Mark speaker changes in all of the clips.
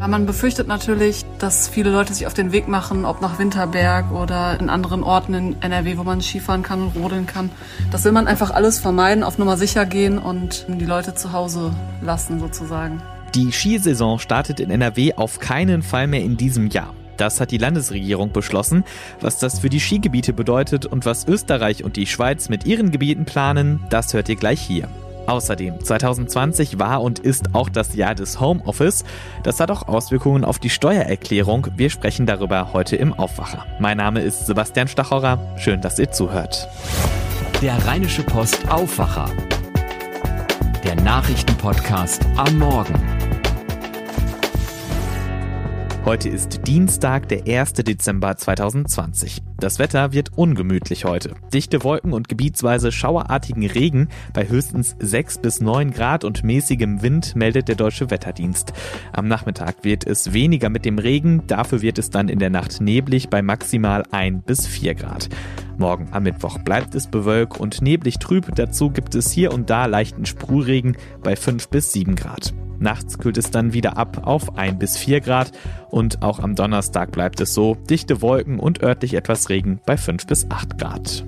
Speaker 1: Ja, man befürchtet natürlich, dass viele Leute sich auf den Weg machen, ob nach Winterberg oder in anderen Orten in NRW, wo man Skifahren kann und rodeln kann. Das will man einfach alles vermeiden, auf Nummer sicher gehen und die Leute zu Hause lassen sozusagen.
Speaker 2: Die Skisaison startet in NRW auf keinen Fall mehr in diesem Jahr. Das hat die Landesregierung beschlossen. Was das für die Skigebiete bedeutet und was Österreich und die Schweiz mit ihren Gebieten planen, das hört ihr gleich hier. Außerdem, 2020 war und ist auch das Jahr des Homeoffice. Das hat auch Auswirkungen auf die Steuererklärung. Wir sprechen darüber heute im Aufwacher. Mein Name ist Sebastian Stachorer. Schön, dass ihr zuhört.
Speaker 3: Der Rheinische Post Aufwacher. Der Nachrichtenpodcast am Morgen.
Speaker 2: Heute ist Dienstag, der 1. Dezember 2020. Das Wetter wird ungemütlich heute. Dichte Wolken und gebietsweise schauerartigen Regen bei höchstens 6 bis 9 Grad und mäßigem Wind meldet der Deutsche Wetterdienst. Am Nachmittag wird es weniger mit dem Regen, dafür wird es dann in der Nacht neblig bei maximal 1 bis 4 Grad. Morgen am Mittwoch bleibt es bewölkt und neblig trüb, dazu gibt es hier und da leichten Sprühregen bei 5 bis 7 Grad. Nachts kühlt es dann wieder ab auf 1 bis 4 Grad und auch am Donnerstag bleibt es so, dichte Wolken und örtlich etwas Regen bei 5 bis 8 Grad.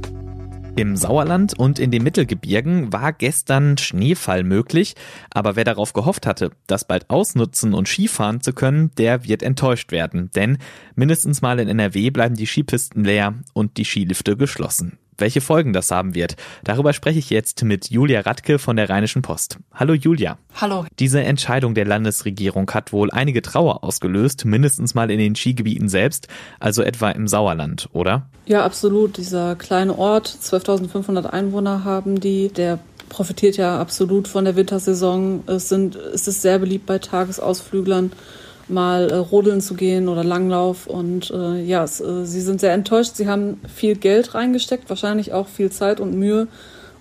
Speaker 2: Im Sauerland und in den Mittelgebirgen war gestern Schneefall möglich, aber wer darauf gehofft hatte, das bald ausnutzen und Skifahren zu können, der wird enttäuscht werden, denn mindestens mal in NRW bleiben die Skipisten leer und die Skilifte geschlossen welche Folgen das haben wird. Darüber spreche ich jetzt mit Julia Radke von der Rheinischen Post. Hallo Julia.
Speaker 1: Hallo.
Speaker 2: Diese Entscheidung der Landesregierung hat wohl einige Trauer ausgelöst, mindestens mal in den Skigebieten selbst, also etwa im Sauerland, oder?
Speaker 1: Ja, absolut. Dieser kleine Ort, 12.500 Einwohner haben die, der profitiert ja absolut von der Wintersaison. Es sind, es ist sehr beliebt bei Tagesausflüglern mal äh, rodeln zu gehen oder Langlauf. Und äh, ja, es, äh, sie sind sehr enttäuscht. Sie haben viel Geld reingesteckt, wahrscheinlich auch viel Zeit und Mühe,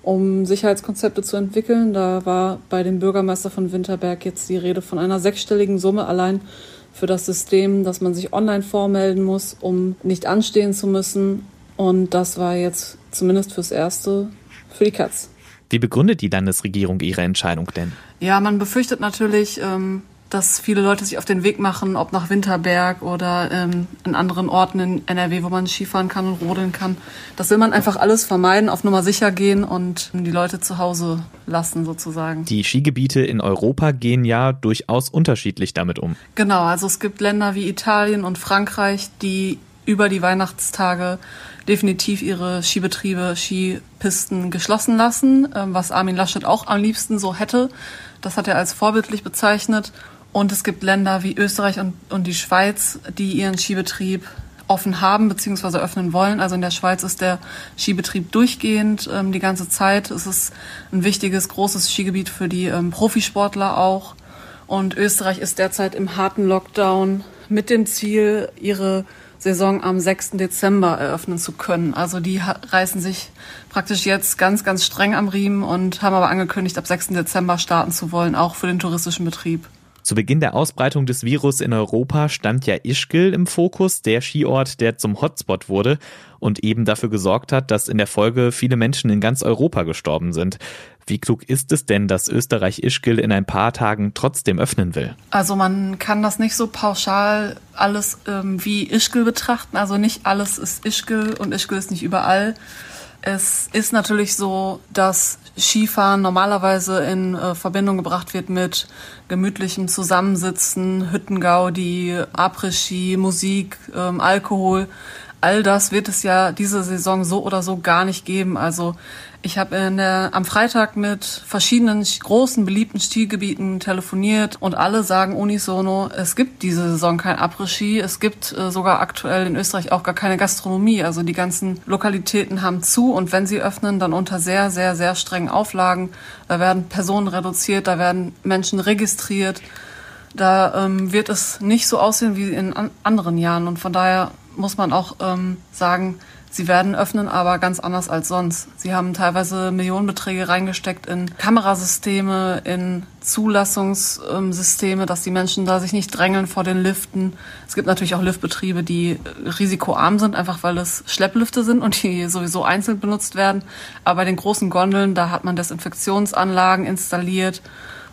Speaker 1: um Sicherheitskonzepte zu entwickeln. Da war bei dem Bürgermeister von Winterberg jetzt die Rede von einer sechsstelligen Summe allein für das System, dass man sich online vormelden muss, um nicht anstehen zu müssen. Und das war jetzt zumindest fürs Erste für die Katz.
Speaker 2: Wie begründet die Landesregierung ihre Entscheidung denn?
Speaker 1: Ja, man befürchtet natürlich, ähm, dass viele Leute sich auf den Weg machen, ob nach Winterberg oder ähm, in anderen Orten in NRW, wo man Skifahren kann und rodeln kann. Das will man einfach alles vermeiden, auf Nummer sicher gehen und die Leute zu Hause lassen sozusagen.
Speaker 2: Die Skigebiete in Europa gehen ja durchaus unterschiedlich damit um.
Speaker 1: Genau, also es gibt Länder wie Italien und Frankreich, die über die Weihnachtstage definitiv ihre Skibetriebe, Skipisten geschlossen lassen, ähm, was Armin Laschet auch am liebsten so hätte. Das hat er als vorbildlich bezeichnet. Und es gibt Länder wie Österreich und, und die Schweiz, die ihren Skibetrieb offen haben bzw. öffnen wollen. Also in der Schweiz ist der Skibetrieb durchgehend ähm, die ganze Zeit. Es ist ein wichtiges, großes Skigebiet für die ähm, Profisportler auch. Und Österreich ist derzeit im harten Lockdown mit dem Ziel, ihre Saison am 6. Dezember eröffnen zu können. Also die reißen sich praktisch jetzt ganz, ganz streng am Riemen und haben aber angekündigt, ab 6. Dezember starten zu wollen, auch für den touristischen Betrieb.
Speaker 2: Zu Beginn der Ausbreitung des Virus in Europa stand ja Ischgl im Fokus, der Skiort, der zum Hotspot wurde und eben dafür gesorgt hat, dass in der Folge viele Menschen in ganz Europa gestorben sind. Wie klug ist es denn, dass Österreich Ischgl in ein paar Tagen trotzdem öffnen will?
Speaker 1: Also man kann das nicht so pauschal alles ähm, wie Ischgl betrachten. Also nicht alles ist Ischgl und Ischgl ist nicht überall. Es ist natürlich so, dass Skifahren normalerweise in äh, Verbindung gebracht wird mit gemütlichem Zusammensitzen, Hüttengaudi, Après-Ski, Musik, ähm, Alkohol. All das wird es ja diese Saison so oder so gar nicht geben. Also ich habe am Freitag mit verschiedenen großen beliebten Stilgebieten telefoniert und alle sagen unisono, es gibt diese Saison kein Après-Ski. Es gibt äh, sogar aktuell in Österreich auch gar keine Gastronomie. Also die ganzen Lokalitäten haben zu und wenn sie öffnen, dann unter sehr, sehr, sehr strengen Auflagen. Da werden Personen reduziert, da werden Menschen registriert. Da ähm, wird es nicht so aussehen wie in an anderen Jahren und von daher muss man auch ähm, sagen, Sie werden öffnen, aber ganz anders als sonst. Sie haben teilweise Millionenbeträge reingesteckt in Kamerasysteme, in Zulassungssysteme, dass die Menschen da sich nicht drängeln vor den Liften. Es gibt natürlich auch Liftbetriebe, die risikoarm sind, einfach weil es Schlepplifte sind und die sowieso einzeln benutzt werden. Aber bei den großen Gondeln, da hat man Desinfektionsanlagen installiert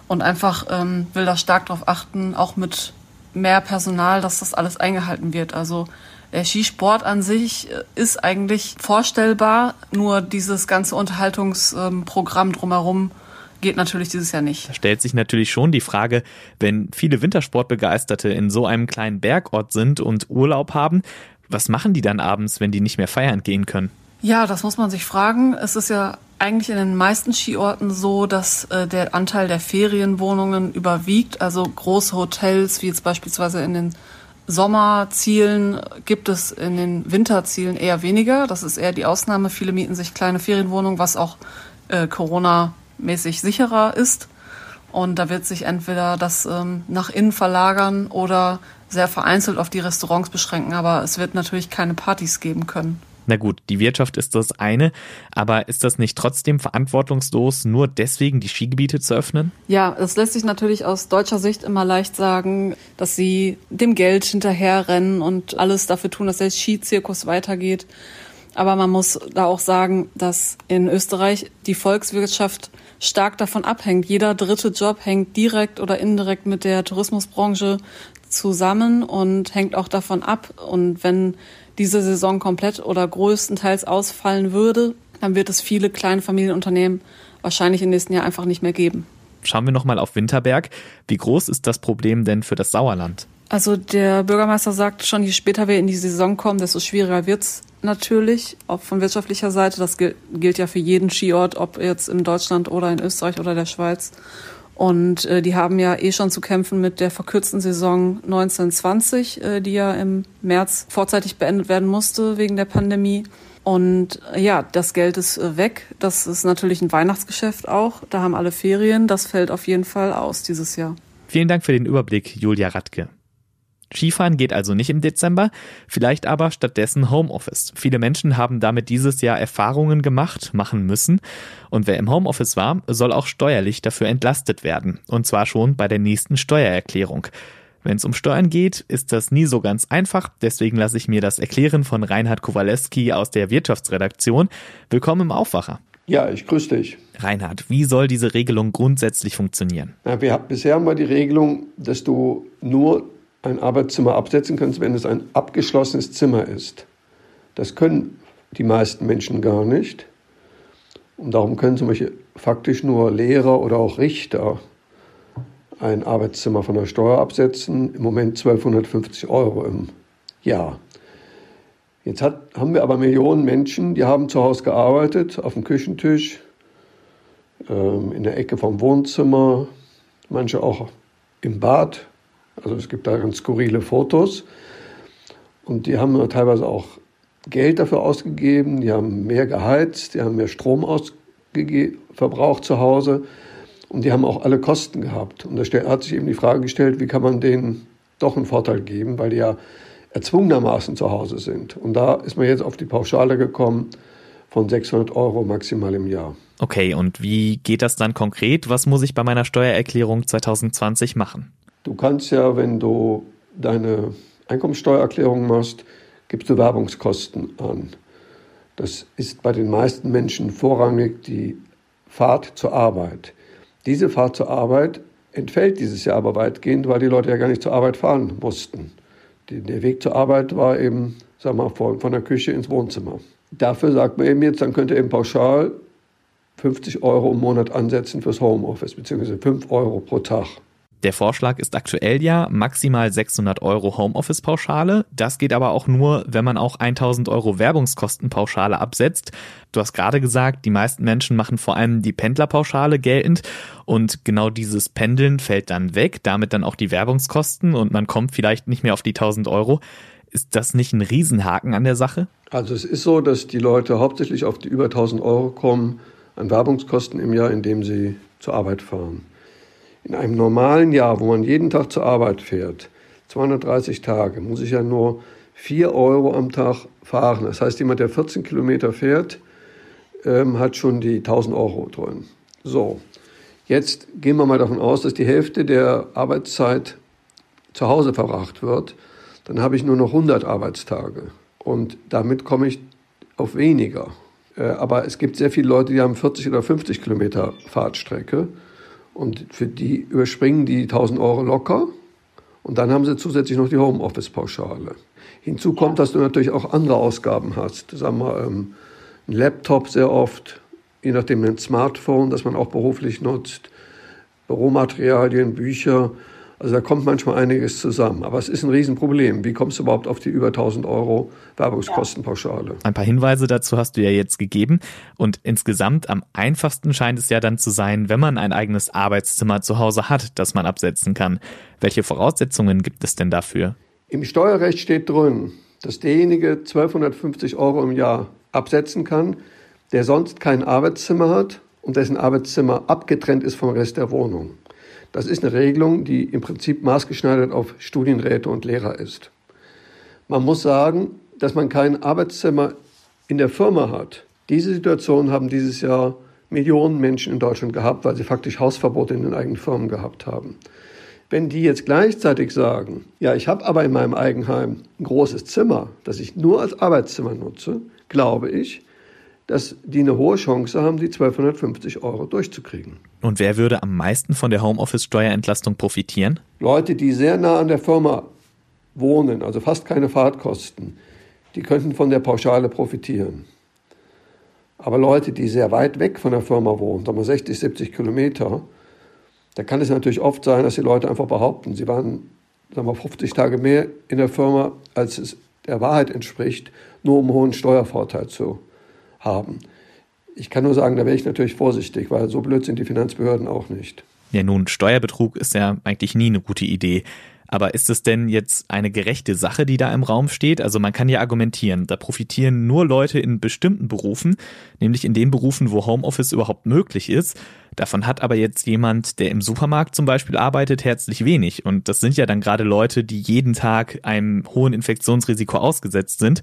Speaker 1: und einfach ähm, will da stark darauf achten, auch mit mehr Personal, dass das alles eingehalten wird. Also der Skisport an sich äh, ist eigentlich vorstellbar, nur dieses ganze Unterhaltungsprogramm drumherum geht natürlich dieses Jahr nicht.
Speaker 2: Da stellt sich natürlich schon die Frage, wenn viele Wintersportbegeisterte in so einem kleinen Bergort sind und Urlaub haben, was machen die dann abends, wenn die nicht mehr feiern gehen können?
Speaker 1: Ja, das muss man sich fragen. Es ist ja eigentlich in den meisten Skiorten so, dass äh, der Anteil der Ferienwohnungen überwiegt. Also große Hotels, wie jetzt beispielsweise in den Sommerzielen, gibt es in den Winterzielen eher weniger. Das ist eher die Ausnahme. Viele mieten sich kleine Ferienwohnungen, was auch äh, Corona-mäßig sicherer ist. Und da wird sich entweder das ähm, nach innen verlagern oder sehr vereinzelt auf die Restaurants beschränken. Aber es wird natürlich keine Partys geben können.
Speaker 2: Na gut, die Wirtschaft ist das eine, aber ist das nicht trotzdem verantwortungslos, nur deswegen die Skigebiete zu öffnen?
Speaker 1: Ja, es lässt sich natürlich aus deutscher Sicht immer leicht sagen, dass sie dem Geld hinterherrennen und alles dafür tun, dass der Skizirkus weitergeht. Aber man muss da auch sagen, dass in Österreich die Volkswirtschaft stark davon abhängt. Jeder dritte Job hängt direkt oder indirekt mit der Tourismusbranche zusammen und hängt auch davon ab. Und wenn diese Saison komplett oder größtenteils ausfallen würde, dann wird es viele kleine Familienunternehmen wahrscheinlich im nächsten Jahr einfach nicht mehr geben.
Speaker 2: Schauen wir nochmal auf Winterberg. Wie groß ist das Problem denn für das Sauerland?
Speaker 1: Also der Bürgermeister sagt schon, je später wir in die Saison kommen, desto schwieriger wird's natürlich, auch von wirtschaftlicher Seite. Das gilt ja für jeden Skiort, ob jetzt in Deutschland oder in Österreich oder der Schweiz. Und äh, die haben ja eh schon zu kämpfen mit der verkürzten Saison 1920, äh, die ja im März vorzeitig beendet werden musste wegen der Pandemie. Und äh, ja, das Geld ist äh, weg. Das ist natürlich ein Weihnachtsgeschäft auch. Da haben alle Ferien. Das fällt auf jeden Fall aus dieses Jahr.
Speaker 2: Vielen Dank für den Überblick, Julia Radke. Skifahren geht also nicht im Dezember, vielleicht aber stattdessen Homeoffice. Viele Menschen haben damit dieses Jahr Erfahrungen gemacht, machen müssen. Und wer im Homeoffice war, soll auch steuerlich dafür entlastet werden. Und zwar schon bei der nächsten Steuererklärung. Wenn es um Steuern geht, ist das nie so ganz einfach. Deswegen lasse ich mir das erklären von Reinhard Kowaleski aus der Wirtschaftsredaktion. Willkommen im Aufwacher.
Speaker 4: Ja, ich grüße dich.
Speaker 2: Reinhard, wie soll diese Regelung grundsätzlich funktionieren?
Speaker 4: Ja, wir, bisher haben wir die Regelung, dass du nur ein Arbeitszimmer absetzen kannst, wenn es ein abgeschlossenes Zimmer ist. Das können die meisten Menschen gar nicht. Und darum können zum Beispiel faktisch nur Lehrer oder auch Richter ein Arbeitszimmer von der Steuer absetzen. Im Moment 1250 Euro im Jahr. Jetzt hat, haben wir aber Millionen Menschen, die haben zu Hause gearbeitet, auf dem Küchentisch, ähm, in der Ecke vom Wohnzimmer, manche auch im Bad also es gibt da ganz skurrile Fotos. Und die haben teilweise auch Geld dafür ausgegeben, die haben mehr geheizt, die haben mehr Strom verbraucht zu Hause und die haben auch alle Kosten gehabt. Und da hat sich eben die Frage gestellt, wie kann man denen doch einen Vorteil geben, weil die ja erzwungenermaßen zu Hause sind. Und da ist man jetzt auf die Pauschale gekommen von 600 Euro maximal im Jahr.
Speaker 2: Okay, und wie geht das dann konkret? Was muss ich bei meiner Steuererklärung 2020 machen?
Speaker 4: Du kannst ja, wenn du deine Einkommensteuererklärung machst, gibst du Werbungskosten an. Das ist bei den meisten Menschen vorrangig die Fahrt zur Arbeit. Diese Fahrt zur Arbeit entfällt dieses Jahr aber weitgehend, weil die Leute ja gar nicht zur Arbeit fahren mussten. Der Weg zur Arbeit war eben, sag mal, von, der Küche ins Wohnzimmer. Dafür sagt man eben jetzt, dann könnt ihr eben pauschal 50 Euro im Monat ansetzen fürs Homeoffice, beziehungsweise 5 Euro pro Tag.
Speaker 2: Der Vorschlag ist aktuell ja maximal 600 Euro Homeoffice-Pauschale. Das geht aber auch nur, wenn man auch 1000 Euro Werbungskostenpauschale absetzt. Du hast gerade gesagt, die meisten Menschen machen vor allem die Pendlerpauschale geltend und genau dieses Pendeln fällt dann weg, damit dann auch die Werbungskosten und man kommt vielleicht nicht mehr auf die 1000 Euro. Ist das nicht ein Riesenhaken an der Sache?
Speaker 4: Also es ist so, dass die Leute hauptsächlich auf die über 1000 Euro kommen an Werbungskosten im Jahr, indem sie zur Arbeit fahren. In einem normalen Jahr, wo man jeden Tag zur Arbeit fährt, 230 Tage, muss ich ja nur 4 Euro am Tag fahren. Das heißt, jemand, der 14 Kilometer fährt, ähm, hat schon die 1000 Euro drin. So, jetzt gehen wir mal davon aus, dass die Hälfte der Arbeitszeit zu Hause verbracht wird. Dann habe ich nur noch 100 Arbeitstage. Und damit komme ich auf weniger. Äh, aber es gibt sehr viele Leute, die haben 40 oder 50 Kilometer Fahrtstrecke. Und für die überspringen die 1000 Euro locker Und dann haben sie zusätzlich noch die Homeoffice-Pauschale. Hinzu kommt, dass du natürlich auch andere Ausgaben hast. Sagen wir, ähm, ein Laptop sehr oft, je nachdem ein Smartphone, das man auch beruflich nutzt, Büromaterialien, Bücher. Also da kommt manchmal einiges zusammen. Aber es ist ein Riesenproblem. Wie kommst du überhaupt auf die über 1000 Euro Werbungskostenpauschale?
Speaker 2: Ein paar Hinweise dazu hast du ja jetzt gegeben. Und insgesamt am einfachsten scheint es ja dann zu sein, wenn man ein eigenes Arbeitszimmer zu Hause hat, das man absetzen kann. Welche Voraussetzungen gibt es denn dafür?
Speaker 4: Im Steuerrecht steht drin, dass derjenige 1250 Euro im Jahr absetzen kann, der sonst kein Arbeitszimmer hat und dessen Arbeitszimmer abgetrennt ist vom Rest der Wohnung. Das ist eine Regelung, die im Prinzip maßgeschneidert auf Studienräte und Lehrer ist. Man muss sagen, dass man kein Arbeitszimmer in der Firma hat. Diese Situation haben dieses Jahr Millionen Menschen in Deutschland gehabt, weil sie faktisch Hausverbote in den eigenen Firmen gehabt haben. Wenn die jetzt gleichzeitig sagen, ja, ich habe aber in meinem Eigenheim ein großes Zimmer, das ich nur als Arbeitszimmer nutze, glaube ich, dass die eine hohe Chance haben, die 1250 Euro durchzukriegen.
Speaker 2: Und wer würde am meisten von der Homeoffice-Steuerentlastung profitieren?
Speaker 4: Leute, die sehr nah an der Firma wohnen, also fast keine Fahrtkosten, die könnten von der Pauschale profitieren. Aber Leute, die sehr weit weg von der Firma wohnen, sagen wir 60, 70 Kilometer, da kann es natürlich oft sein, dass die Leute einfach behaupten, sie waren sagen wir, 50 Tage mehr in der Firma, als es der Wahrheit entspricht, nur um einen hohen Steuervorteil zu haben. Ich kann nur sagen, da wäre ich natürlich vorsichtig, weil so blöd sind die Finanzbehörden auch nicht.
Speaker 2: Ja, nun, Steuerbetrug ist ja eigentlich nie eine gute Idee. Aber ist es denn jetzt eine gerechte Sache, die da im Raum steht? Also man kann ja argumentieren, da profitieren nur Leute in bestimmten Berufen, nämlich in den Berufen, wo Homeoffice überhaupt möglich ist. Davon hat aber jetzt jemand, der im Supermarkt zum Beispiel arbeitet, herzlich wenig. Und das sind ja dann gerade Leute, die jeden Tag einem hohen Infektionsrisiko ausgesetzt sind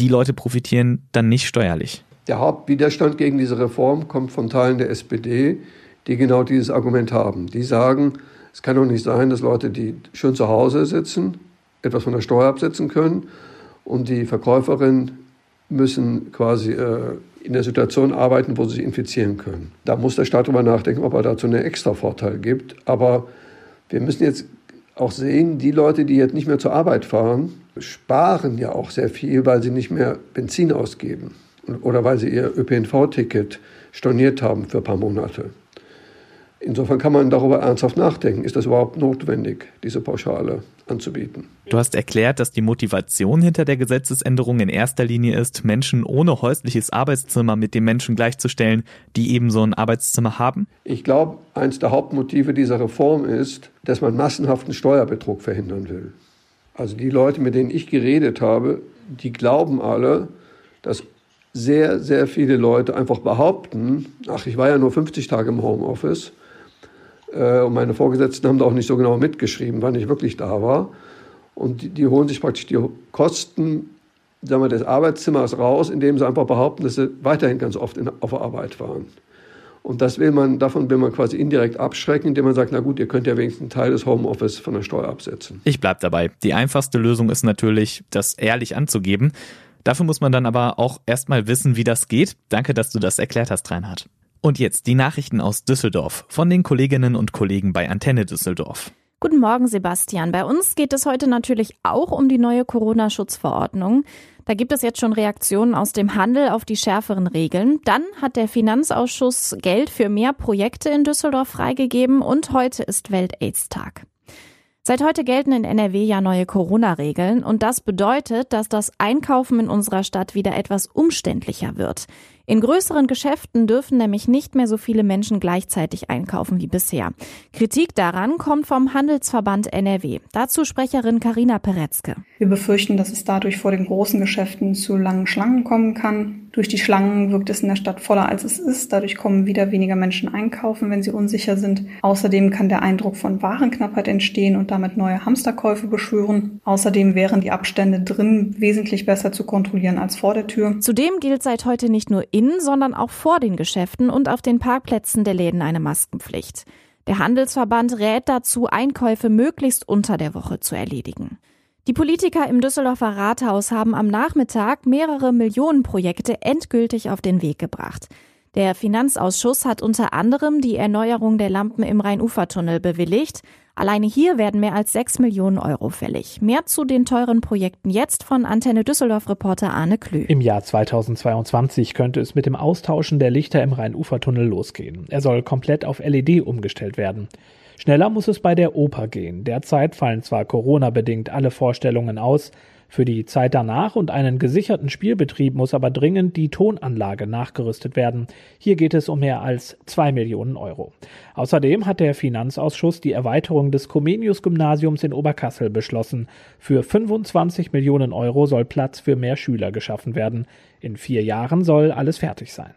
Speaker 2: die Leute profitieren dann nicht steuerlich.
Speaker 4: Der Hauptwiderstand gegen diese Reform kommt von Teilen der SPD, die genau dieses Argument haben. Die sagen, es kann doch nicht sein, dass Leute, die schön zu Hause sitzen, etwas von der Steuer absetzen können und die Verkäuferin müssen quasi äh, in der Situation arbeiten, wo sie sich infizieren können. Da muss der Staat darüber nachdenken, ob er dazu einen extra Vorteil gibt. Aber wir müssen jetzt auch sehen, die Leute, die jetzt nicht mehr zur Arbeit fahren, sparen ja auch sehr viel, weil sie nicht mehr Benzin ausgeben oder weil sie ihr ÖPNV-Ticket storniert haben für ein paar Monate. Insofern kann man darüber ernsthaft nachdenken, ist das überhaupt notwendig, diese Pauschale anzubieten.
Speaker 2: Du hast erklärt, dass die Motivation hinter der Gesetzesänderung in erster Linie ist, Menschen ohne häusliches Arbeitszimmer mit den Menschen gleichzustellen, die eben so ein Arbeitszimmer haben?
Speaker 4: Ich glaube, eines der Hauptmotive dieser Reform ist, dass man massenhaften Steuerbetrug verhindern will. Also die Leute, mit denen ich geredet habe, die glauben alle, dass sehr, sehr viele Leute einfach behaupten, ach, ich war ja nur 50 Tage im Homeoffice äh, und meine Vorgesetzten haben da auch nicht so genau mitgeschrieben, wann ich wirklich da war. Und die, die holen sich praktisch die Kosten sagen wir, des Arbeitszimmers raus, indem sie einfach behaupten, dass sie weiterhin ganz oft in, auf Arbeit waren. Und das will man, davon will man quasi indirekt abschrecken, indem man sagt, na gut, ihr könnt ja wenigstens einen Teil des Homeoffice von der Steuer absetzen.
Speaker 2: Ich bleib dabei. Die einfachste Lösung ist natürlich, das ehrlich anzugeben. Dafür muss man dann aber auch erstmal wissen, wie das geht. Danke, dass du das erklärt hast, Reinhard. Und jetzt die Nachrichten aus Düsseldorf von den Kolleginnen und Kollegen bei Antenne Düsseldorf.
Speaker 5: Guten Morgen, Sebastian. Bei uns geht es heute natürlich auch um die neue Corona-Schutzverordnung. Da gibt es jetzt schon Reaktionen aus dem Handel auf die schärferen Regeln. Dann hat der Finanzausschuss Geld für mehr Projekte in Düsseldorf freigegeben und heute ist Welt-Aids-Tag. Seit heute gelten in NRW ja neue Corona-Regeln und das bedeutet, dass das Einkaufen in unserer Stadt wieder etwas umständlicher wird. In größeren Geschäften dürfen nämlich nicht mehr so viele Menschen gleichzeitig einkaufen wie bisher. Kritik daran kommt vom Handelsverband NRW. Dazu Sprecherin Karina Peretzke.
Speaker 6: Wir befürchten, dass es dadurch vor den großen Geschäften zu langen Schlangen kommen kann. Durch die Schlangen wirkt es in der Stadt voller als es ist. Dadurch kommen wieder weniger Menschen einkaufen, wenn sie unsicher sind. Außerdem kann der Eindruck von Warenknappheit entstehen und damit neue Hamsterkäufe beschwören. Außerdem wären die Abstände drin wesentlich besser zu kontrollieren als vor der Tür.
Speaker 5: Zudem gilt seit heute nicht nur in, sondern auch vor den Geschäften und auf den Parkplätzen der Läden eine Maskenpflicht. Der Handelsverband rät dazu, Einkäufe möglichst unter der Woche zu erledigen. Die Politiker im Düsseldorfer Rathaus haben am Nachmittag mehrere Millionenprojekte endgültig auf den Weg gebracht. Der Finanzausschuss hat unter anderem die Erneuerung der Lampen im Rhein-Ufer-Tunnel bewilligt. Alleine hier werden mehr als 6 Millionen Euro fällig. Mehr zu den teuren Projekten jetzt von Antenne Düsseldorf-Reporter Arne Klü.
Speaker 7: Im Jahr 2022 könnte es mit dem Austauschen der Lichter im Rhein-Ufer-Tunnel losgehen. Er soll komplett auf LED umgestellt werden. Schneller muss es bei der Oper gehen. Derzeit fallen zwar Corona-bedingt alle Vorstellungen aus, für die Zeit danach und einen gesicherten Spielbetrieb muss aber dringend die Tonanlage nachgerüstet werden. Hier geht es um mehr als zwei Millionen Euro. Außerdem hat der Finanzausschuss die Erweiterung des Comenius-Gymnasiums in Oberkassel beschlossen. Für 25 Millionen Euro soll Platz für mehr Schüler geschaffen werden. In vier Jahren soll alles fertig sein.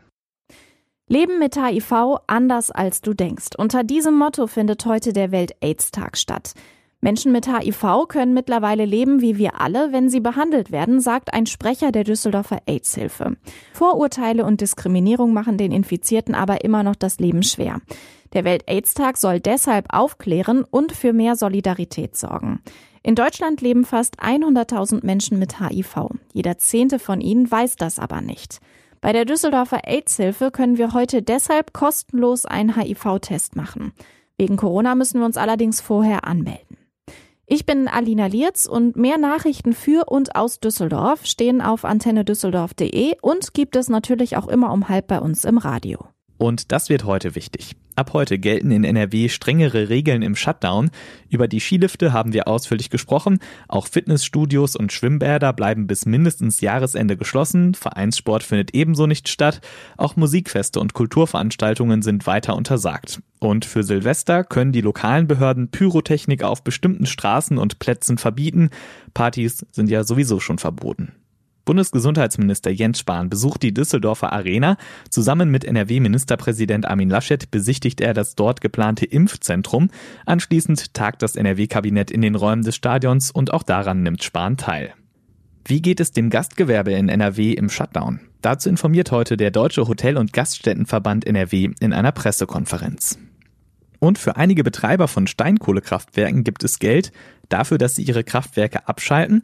Speaker 5: Leben mit HIV anders als du denkst. Unter diesem Motto findet heute der Welt-AIDS-Tag statt. Menschen mit HIV können mittlerweile leben wie wir alle, wenn sie behandelt werden, sagt ein Sprecher der Düsseldorfer AIDS-Hilfe. Vorurteile und Diskriminierung machen den Infizierten aber immer noch das Leben schwer. Der Welt-AIDS-Tag soll deshalb aufklären und für mehr Solidarität sorgen. In Deutschland leben fast 100.000 Menschen mit HIV. Jeder zehnte von ihnen weiß das aber nicht. Bei der Düsseldorfer AIDS-Hilfe können wir heute deshalb kostenlos einen HIV-Test machen. Wegen Corona müssen wir uns allerdings vorher anmelden. Ich bin Alina Lierz und mehr Nachrichten für und aus Düsseldorf stehen auf antennedüsseldorf.de und gibt es natürlich auch immer um halb bei uns im Radio.
Speaker 2: Und das wird heute wichtig. Ab heute gelten in NRW strengere Regeln im Shutdown. Über die Skilifte haben wir ausführlich gesprochen. Auch Fitnessstudios und Schwimmbäder bleiben bis mindestens Jahresende geschlossen. Vereinssport findet ebenso nicht statt. Auch Musikfeste und Kulturveranstaltungen sind weiter untersagt. Und für Silvester können die lokalen Behörden Pyrotechnik auf bestimmten Straßen und Plätzen verbieten. Partys sind ja sowieso schon verboten. Bundesgesundheitsminister Jens Spahn besucht die Düsseldorfer Arena. Zusammen mit NRW-Ministerpräsident Armin Laschet besichtigt er das dort geplante Impfzentrum. Anschließend tagt das NRW-Kabinett in den Räumen des Stadions und auch daran nimmt Spahn teil. Wie geht es dem Gastgewerbe in NRW im Shutdown? Dazu informiert heute der Deutsche Hotel- und Gaststättenverband NRW in einer Pressekonferenz. Und für einige Betreiber von Steinkohlekraftwerken gibt es Geld dafür, dass sie ihre Kraftwerke abschalten.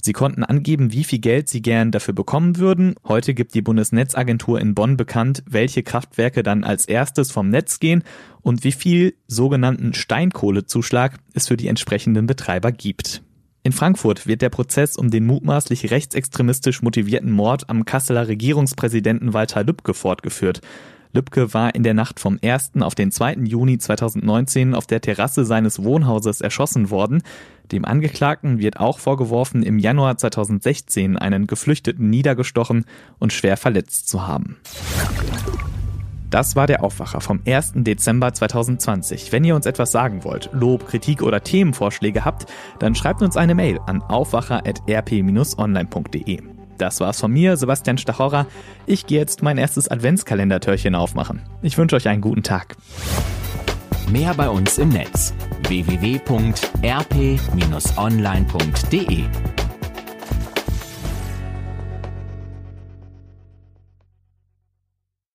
Speaker 2: Sie konnten angeben, wie viel Geld sie gern dafür bekommen würden. Heute gibt die Bundesnetzagentur in Bonn bekannt, welche Kraftwerke dann als erstes vom Netz gehen und wie viel sogenannten Steinkohlezuschlag es für die entsprechenden Betreiber gibt. In Frankfurt wird der Prozess um den mutmaßlich rechtsextremistisch motivierten Mord am Kasseler Regierungspräsidenten Walter Lübcke fortgeführt. Lübcke war in der Nacht vom 1. auf den 2. Juni 2019 auf der Terrasse seines Wohnhauses erschossen worden. Dem Angeklagten wird auch vorgeworfen, im Januar 2016 einen Geflüchteten niedergestochen und schwer verletzt zu haben. Das war der Aufwacher vom 1. Dezember 2020. Wenn ihr uns etwas sagen wollt, Lob, Kritik oder Themenvorschläge habt, dann schreibt uns eine Mail an aufwacher.rp-online.de. Das war's von mir, Sebastian Stachorra. Ich gehe jetzt mein erstes Adventskalendertürchen aufmachen. Ich wünsche euch einen guten Tag.
Speaker 3: Mehr bei uns im Netz www.rp-online.de